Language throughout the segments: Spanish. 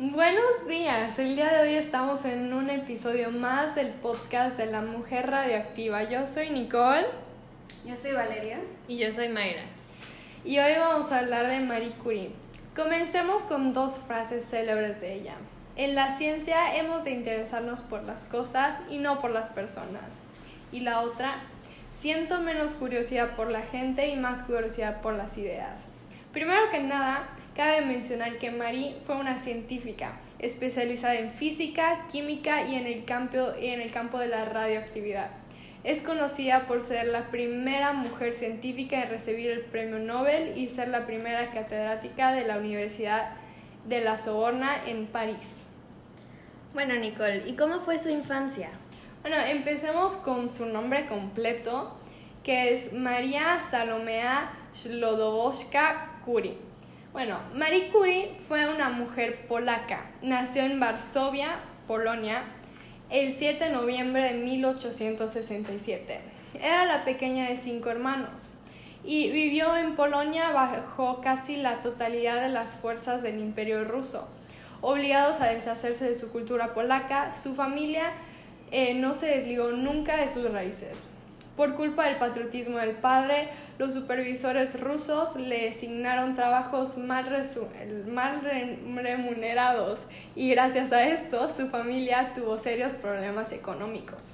Buenos días, el día de hoy estamos en un episodio más del podcast de la mujer radioactiva. Yo soy Nicole. Yo soy Valeria. Y yo soy Mayra. Y hoy vamos a hablar de Marie Curie. Comencemos con dos frases célebres de ella. En la ciencia hemos de interesarnos por las cosas y no por las personas. Y la otra, siento menos curiosidad por la gente y más curiosidad por las ideas. Primero que nada, cabe mencionar que Marie fue una científica especializada en física, química y en el campo, en el campo de la radioactividad. Es conocida por ser la primera mujer científica en recibir el premio Nobel y ser la primera catedrática de la Universidad de la Sorbona en París. Bueno, Nicole, ¿y cómo fue su infancia? Bueno, empecemos con su nombre completo, que es María Salomea Shlodowska Curie. Bueno, Marie Curie fue una mujer polaca. Nació en Varsovia, Polonia, el 7 de noviembre de 1867. Era la pequeña de cinco hermanos y vivió en Polonia bajo casi la totalidad de las fuerzas del imperio ruso. Obligados a deshacerse de su cultura polaca, su familia eh, no se desligó nunca de sus raíces. Por culpa del patriotismo del padre, los supervisores rusos le asignaron trabajos mal, remunerados y gracias a esto su familia tuvo serios problemas económicos.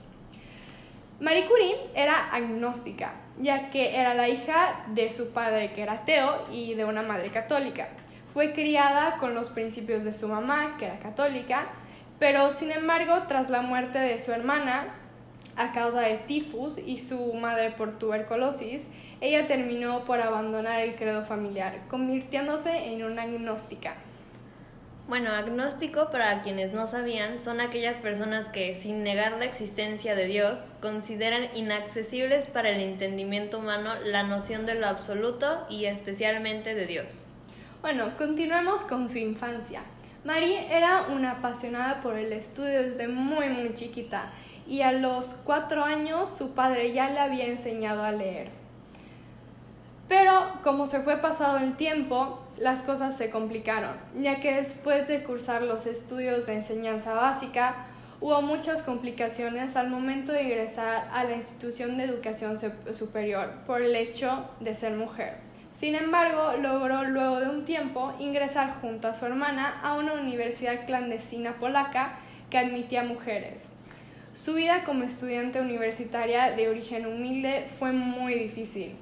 Marie Curie era agnóstica, ya que era la hija de su padre que era ateo y de una madre católica. Fue criada con los principios de su mamá, que era católica, pero sin embargo, tras la muerte de su hermana, a causa de tifus y su madre por tuberculosis, ella terminó por abandonar el credo familiar, convirtiéndose en una agnóstica. Bueno, agnóstico, para quienes no sabían, son aquellas personas que, sin negar la existencia de Dios, consideran inaccesibles para el entendimiento humano la noción de lo absoluto y especialmente de Dios. Bueno, continuemos con su infancia. Marie era una apasionada por el estudio desde muy muy chiquita y a los cuatro años su padre ya le había enseñado a leer. Pero como se fue pasado el tiempo, las cosas se complicaron, ya que después de cursar los estudios de enseñanza básica, hubo muchas complicaciones al momento de ingresar a la institución de educación superior por el hecho de ser mujer. Sin embargo, logró luego de un tiempo ingresar junto a su hermana a una universidad clandestina polaca que admitía mujeres. Su vida como estudiante universitaria de origen humilde fue muy difícil.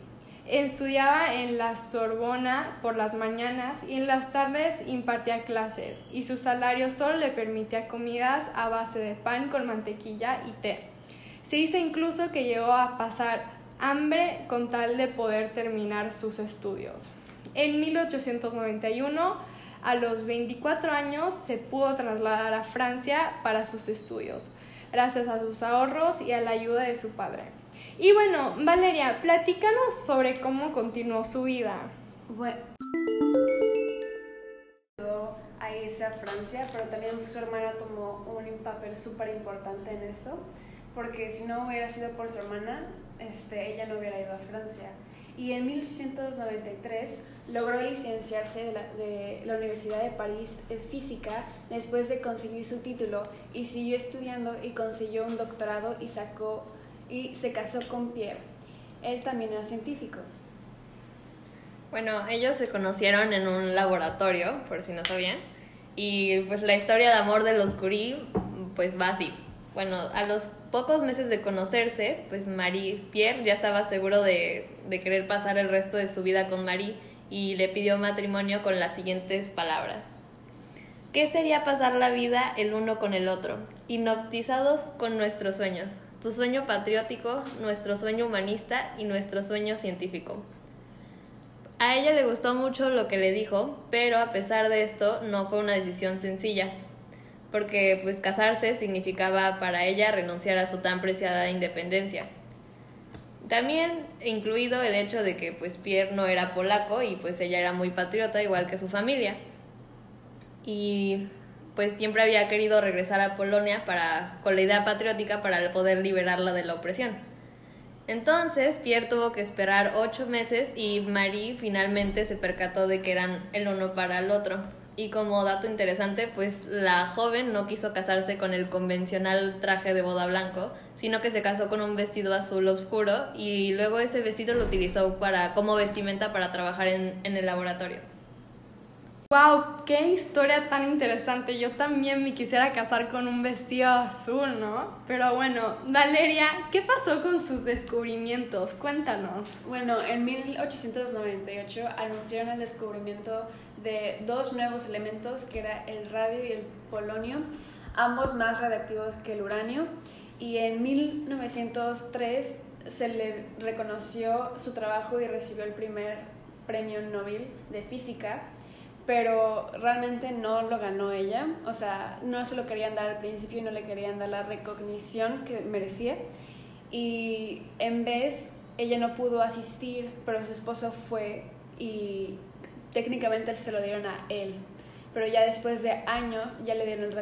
Estudiaba en la Sorbona por las mañanas y en las tardes impartía clases y su salario solo le permitía comidas a base de pan con mantequilla y té. Se dice incluso que llegó a pasar hambre con tal de poder terminar sus estudios. En 1891, a los 24 años, se pudo trasladar a Francia para sus estudios gracias a sus ahorros y a la ayuda de su padre. Y bueno, Valeria, platícanos sobre cómo continuó su vida. Bueno, a irse a Francia, pero también su hermana tomó un papel súper importante en esto, porque si no hubiera sido por su hermana, este, ella no hubiera ido a Francia y en 1893 logró licenciarse de la, de la, Universidad de París en física después de conseguir su título y siguió estudiando y consiguió un doctorado y sacó y se casó con Pierre. Él también era científico. Bueno, ellos se conocieron en un laboratorio, por si no sabían, y pues la historia de amor de los Curie pues va así. Bueno, a los pocos meses de conocerse, pues Marie Pierre ya estaba seguro de, de querer pasar el resto de su vida con Marie y le pidió matrimonio con las siguientes palabras. ¿Qué sería pasar la vida el uno con el otro, hipnotizados con nuestros sueños? Tu sueño patriótico, nuestro sueño humanista y nuestro sueño científico. A ella le gustó mucho lo que le dijo, pero a pesar de esto no fue una decisión sencilla, porque pues casarse significaba para ella renunciar a su tan preciada independencia. También incluido el hecho de que pues Pierre no era polaco y pues ella era muy patriota igual que su familia. Y pues siempre había querido regresar a Polonia para con la idea patriótica para poder liberarla de la opresión. Entonces Pierre tuvo que esperar ocho meses y Marie finalmente se percató de que eran el uno para el otro Y como dato interesante, pues la joven no quiso casarse con el convencional traje de boda blanco, sino que se casó con un vestido azul oscuro y luego ese vestido lo utilizó para, como vestimenta para trabajar en, en el laboratorio. ¡Wow! ¡Qué historia tan interesante! Yo también me quisiera casar con un vestido azul, ¿no? Pero bueno, Valeria, ¿qué pasó con sus descubrimientos? Cuéntanos. Bueno, en 1898 anunciaron el descubrimiento de dos nuevos elementos, que era el radio y el polonio, ambos más radiactivos que el uranio. Y en 1903 se le reconoció su trabajo y recibió el primer premio Nobel de física pero realmente no lo ganó ella, o sea, no se lo querían dar al principio y no le querían dar la recognición que merecía. Y en vez, ella no pudo asistir, pero su esposo fue y técnicamente se lo dieron a él. Pero ya después de años ya le dieron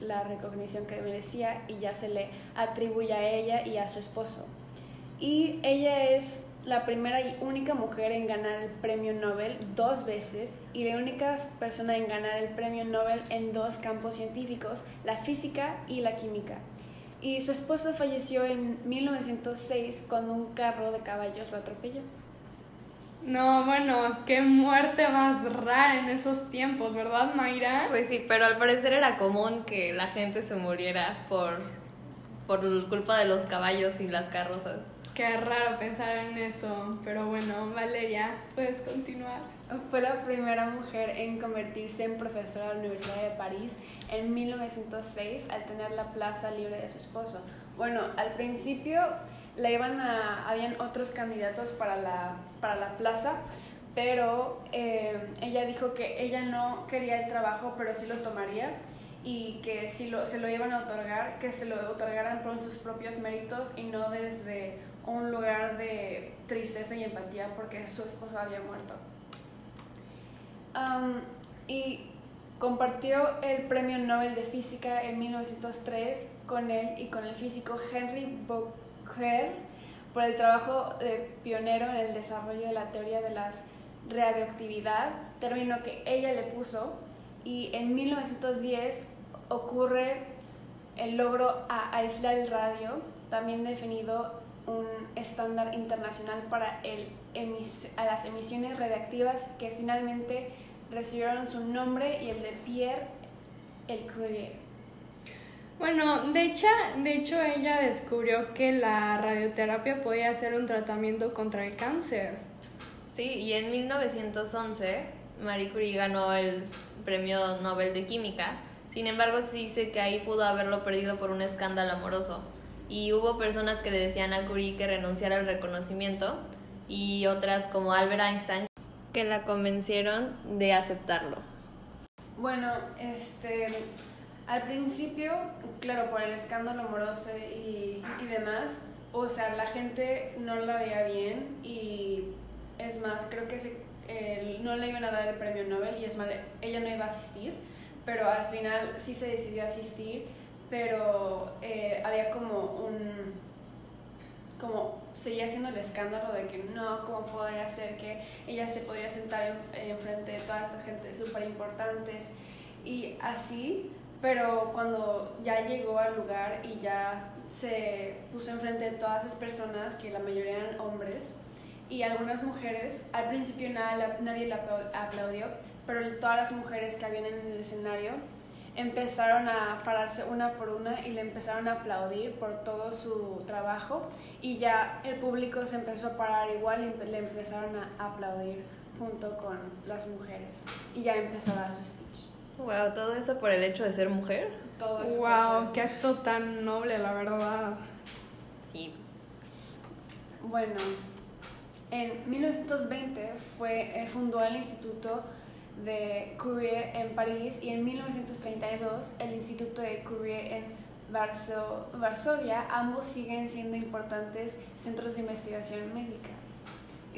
la recognición que merecía y ya se le atribuye a ella y a su esposo. Y ella es la primera y única mujer en ganar el premio Nobel dos veces y la única persona en ganar el premio Nobel en dos campos científicos, la física y la química. Y su esposo falleció en 1906 cuando un carro de caballos lo atropelló. No, bueno, qué muerte más rara en esos tiempos, ¿verdad, Mayra? Pues sí, pero al parecer era común que la gente se muriera por, por culpa de los caballos y las carrozas. Qué raro pensar en eso, pero bueno, Valeria, puedes continuar. Fue la primera mujer en convertirse en profesora de la Universidad de París en 1906 al tener la plaza libre de su esposo. Bueno, al principio la iban a, habían otros candidatos para la, para la plaza, pero eh, ella dijo que ella no quería el trabajo, pero sí lo tomaría y que si lo, se lo iban a otorgar, que se lo otorgaran por sus propios méritos y no desde un lugar de tristeza y empatía porque su esposo había muerto. y compartió el Premio Nobel de Física en 1903 con él y con el físico Henry Por el trabajo de pionero en el desarrollo de la teoría de la radioactividad, término que ella le puso, y en 1910 ocurre el logro a aislar el radio, también definido un estándar internacional para el a las emisiones radiactivas que finalmente recibieron su nombre y el de Pierre el Curie. Bueno, de hecho, de hecho ella descubrió que la radioterapia podía ser un tratamiento contra el cáncer. Sí, y en 1911 Marie Curie ganó el premio Nobel de Química. Sin embargo, se dice que ahí pudo haberlo perdido por un escándalo amoroso y hubo personas que le decían a Curie que renunciara al reconocimiento y otras como Albert Einstein que la convencieron de aceptarlo. Bueno, este, al principio, claro, por el escándalo amoroso y, y demás, o sea, la gente no la veía bien y es más, creo que se, no le iban a dar el premio Nobel y es más, ella no iba a asistir, pero al final sí se decidió asistir pero eh, había como un, como seguía siendo el escándalo de que no, cómo podría ser que ella se podía sentar enfrente de toda esta gente súper importantes y así, pero cuando ya llegó al lugar y ya se puso enfrente de todas esas personas, que la mayoría eran hombres, y algunas mujeres, al principio nada, nadie la aplaudió, pero todas las mujeres que habían en el escenario empezaron a pararse una por una y le empezaron a aplaudir por todo su trabajo y ya el público se empezó a parar igual y le empezaron a aplaudir junto con las mujeres y ya empezó a dar su speech. Wow, todo eso por el hecho de ser mujer. Todo eso. Wow, qué acto tan noble, la verdad. Sí. Bueno, en 1920 fue, eh, fundó el Instituto de Curie en París y en 1932 el Instituto de Curie en Varsovia, ambos siguen siendo importantes centros de investigación médica.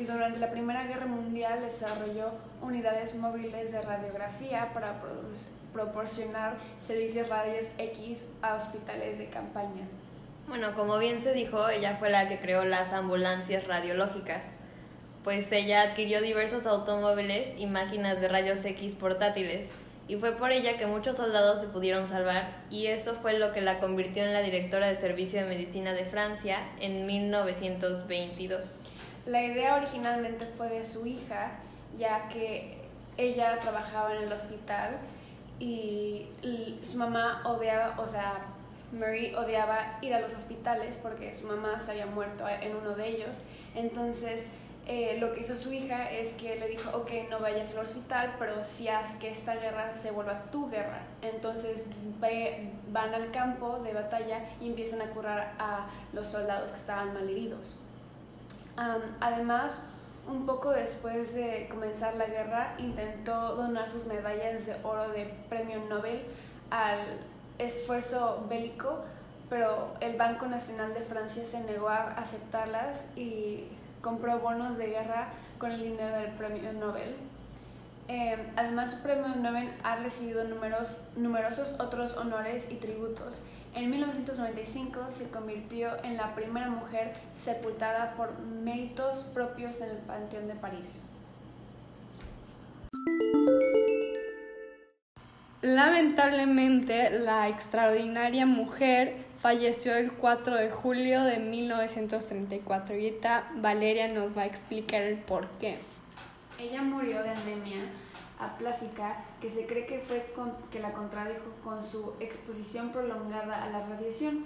Y durante la Primera Guerra Mundial desarrolló unidades móviles de radiografía para proporcionar servicios radios X a hospitales de campaña. Bueno, como bien se dijo, ella fue la que creó las ambulancias radiológicas pues ella adquirió diversos automóviles y máquinas de rayos X portátiles y fue por ella que muchos soldados se pudieron salvar y eso fue lo que la convirtió en la directora de Servicio de Medicina de Francia en 1922. La idea originalmente fue de su hija, ya que ella trabajaba en el hospital y su mamá odiaba, o sea, Mary odiaba ir a los hospitales porque su mamá se había muerto en uno de ellos. Entonces, eh, lo que hizo su hija es que le dijo, ok, no vayas al hospital, pero si haz que esta guerra se vuelva tu guerra. Entonces van al campo de batalla y empiezan a curar a los soldados que estaban malheridos. Además, un poco después de comenzar la guerra, intentó donar sus medallas de oro de premio Nobel al esfuerzo bélico, pero el Banco Nacional de Francia se negó a aceptarlas y compró bonos de guerra con el dinero del premio Nobel. Eh, además, su premio Nobel ha recibido numerosos otros honores y tributos. En 1995 se convirtió en la primera mujer sepultada por méritos propios en el Panteón de París. Lamentablemente, la extraordinaria mujer falleció el 4 de julio de 1934 y Valeria nos va a explicar el por qué. Ella murió de anemia aplásica que se cree que fue que la contradijo con su exposición prolongada a la radiación,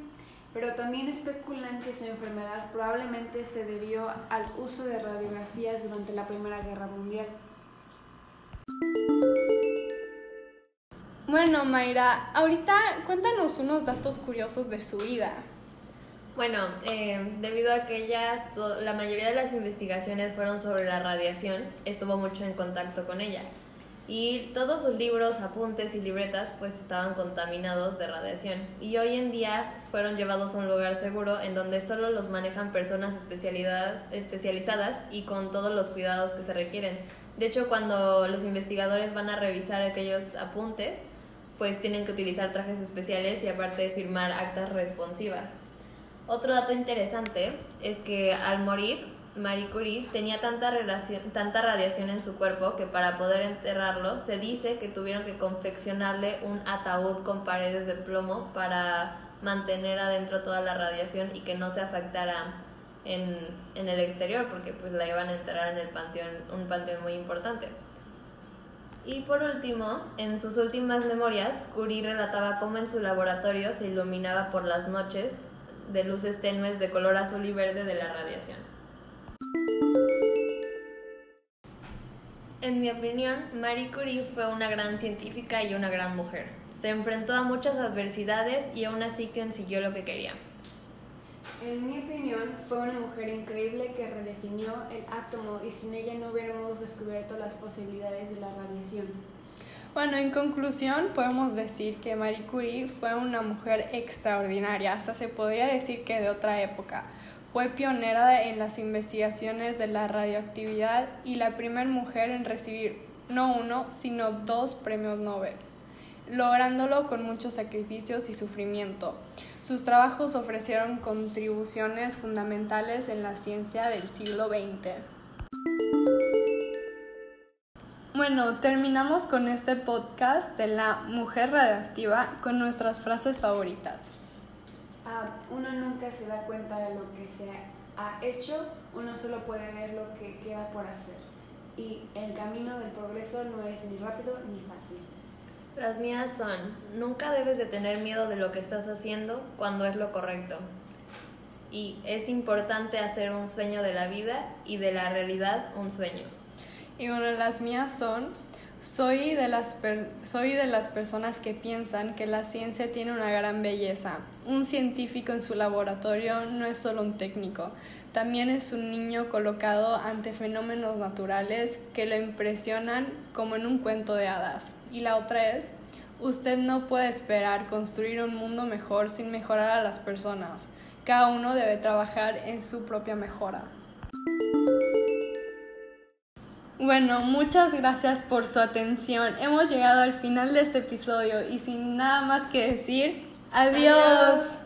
pero también especulan que su enfermedad probablemente se debió al uso de radiografías durante la Primera Guerra Mundial. Bueno, Mayra, ahorita cuéntanos unos datos curiosos de su vida. Bueno, eh, debido a que ella, la mayoría de las investigaciones fueron sobre la radiación, estuvo mucho en contacto con ella. Y todos sus libros, apuntes y libretas pues estaban contaminados de radiación. Y hoy en día fueron llevados a un lugar seguro en donde solo los manejan personas especializadas y con todos los cuidados que se requieren. De hecho, cuando los investigadores van a revisar aquellos apuntes, pues tienen que utilizar trajes especiales y aparte firmar actas responsivas. Otro dato interesante es que al morir, Marie Curie tenía tanta, radiación en su cuerpo que para poder enterrarlo se dice que tuvieron que confeccionarle un ataúd con paredes de plomo para mantener adentro toda la radiación y que no se afectara en, en el exterior porque pues la iban a enterrar en el panteón, un panteón muy importante. Y por último, en sus últimas memorias, Curie relataba cómo en su laboratorio se iluminaba por las noches de luces tenues de color azul y verde de la radiación. En mi opinión, Marie Curie fue una gran científica y una gran mujer. Se enfrentó a muchas adversidades y aún así consiguió lo que quería. En mi opinión, fue una mujer increíble que redefinió el átomo y sin ella no hubiéramos descubierto las posibilidades de la radiación. Bueno, en conclusión, podemos decir que Marie Curie fue una mujer extraordinaria, hasta se podría decir que de otra época. Fue pionera en las investigaciones de la radioactividad y la primera mujer en recibir no uno, sino dos premios Nobel, lográndolo con muchos sacrificios y sufrimiento. Sus trabajos ofrecieron contribuciones fundamentales en la ciencia del siglo XX. Bueno, terminamos con este podcast de la mujer radioactiva con nuestras frases favoritas. Uno nunca se da cuenta de lo que se ha hecho, uno solo puede ver lo que queda por hacer. Y el camino del progreso no es ni rápido ni fácil. Las mías son, nunca debes de tener miedo de lo que estás haciendo cuando es lo correcto. Y es importante hacer un sueño de la vida y de la realidad un sueño. Y bueno, las mías son, soy de, las soy de las personas que piensan que la ciencia tiene una gran belleza. Un científico en su laboratorio no es solo un técnico, también es un niño colocado ante fenómenos naturales que lo impresionan como en un cuento de hadas. Y la otra es, usted no puede esperar construir un mundo mejor sin mejorar a las personas. Cada uno debe trabajar en su propia mejora. Bueno, muchas gracias por su atención. Hemos llegado al final de este episodio y sin nada más que decir, adiós.